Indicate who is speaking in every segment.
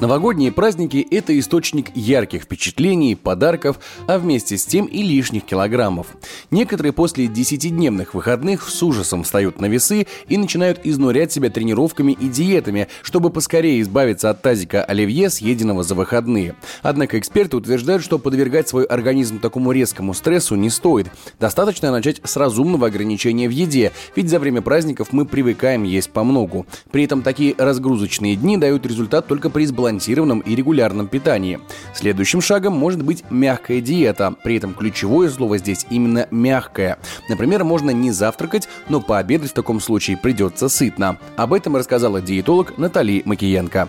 Speaker 1: Новогодние праздники – это источник ярких впечатлений, подарков, а вместе с тем и лишних килограммов. Некоторые после десятидневных выходных с ужасом встают на весы и начинают изнурять себя тренировками и диетами, чтобы поскорее избавиться от тазика оливье, съеденного за выходные. Однако эксперты утверждают, что подвергать свой организм такому резкому стрессу не стоит. Достаточно начать с разумного ограничения в еде, ведь за время праздников мы привыкаем есть по многу. При этом такие разгрузочные дни дают результат только при сбалансированном сбалансированном и регулярном питании. Следующим шагом может быть мягкая диета. При этом ключевое слово здесь именно мягкая. Например, можно не завтракать, но пообедать в таком случае придется сытно. Об этом рассказала диетолог Натали Макиенко.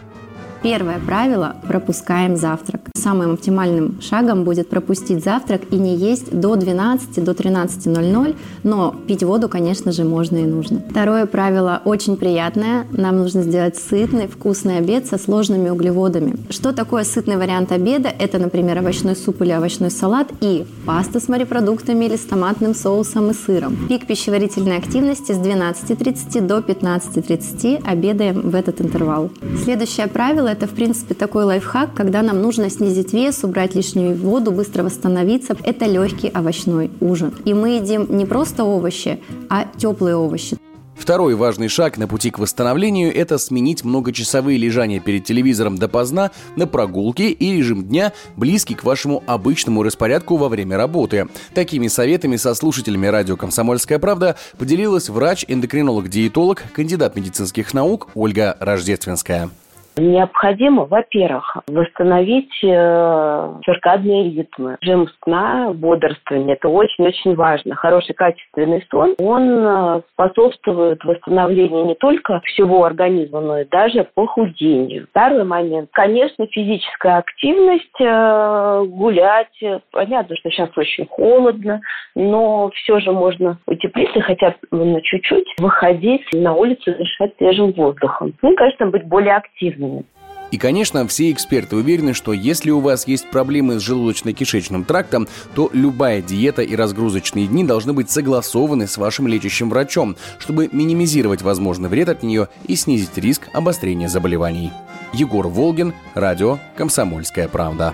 Speaker 2: Первое правило – пропускаем завтрак. Самым оптимальным шагом будет пропустить завтрак и не есть до 12, до 13.00, но пить воду, конечно же, можно и нужно. Второе правило очень приятное. Нам нужно сделать сытный, вкусный обед со сложными углеводами. Что такое сытный вариант обеда? Это, например, овощной суп или овощной салат и паста с морепродуктами или с томатным соусом и сыром. Пик пищеварительной активности с 12.30 до 15.30 обедаем в этот интервал. Следующее правило это, в принципе, такой лайфхак, когда нам нужно снизить вес, убрать лишнюю воду, быстро восстановиться. Это легкий овощной ужин. И мы едим не просто овощи, а теплые овощи.
Speaker 1: Второй важный шаг на пути к восстановлению – это сменить многочасовые лежания перед телевизором допоздна на прогулки и режим дня, близкий к вашему обычному распорядку во время работы. Такими советами со слушателями радио «Комсомольская правда» поделилась врач-эндокринолог-диетолог, кандидат медицинских наук Ольга Рождественская.
Speaker 3: Необходимо, во-первых, восстановить э, циркадные ритмы. Режим сна, бодрствование – это очень-очень важно. Хороший качественный сон, он э, способствует восстановлению не только всего организма, но и даже похудению. Второй момент. Конечно, физическая активность, э, гулять. Понятно, что сейчас очень холодно, но все же можно утеплиться хотя бы на чуть-чуть, выходить на улицу, дышать свежим воздухом. Ну и, конечно, быть более активным
Speaker 1: полезными. И, конечно, все эксперты уверены, что если у вас есть проблемы с желудочно-кишечным трактом, то любая диета и разгрузочные дни должны быть согласованы с вашим лечащим врачом, чтобы минимизировать возможный вред от нее и снизить риск обострения заболеваний. Егор Волгин, радио «Комсомольская правда».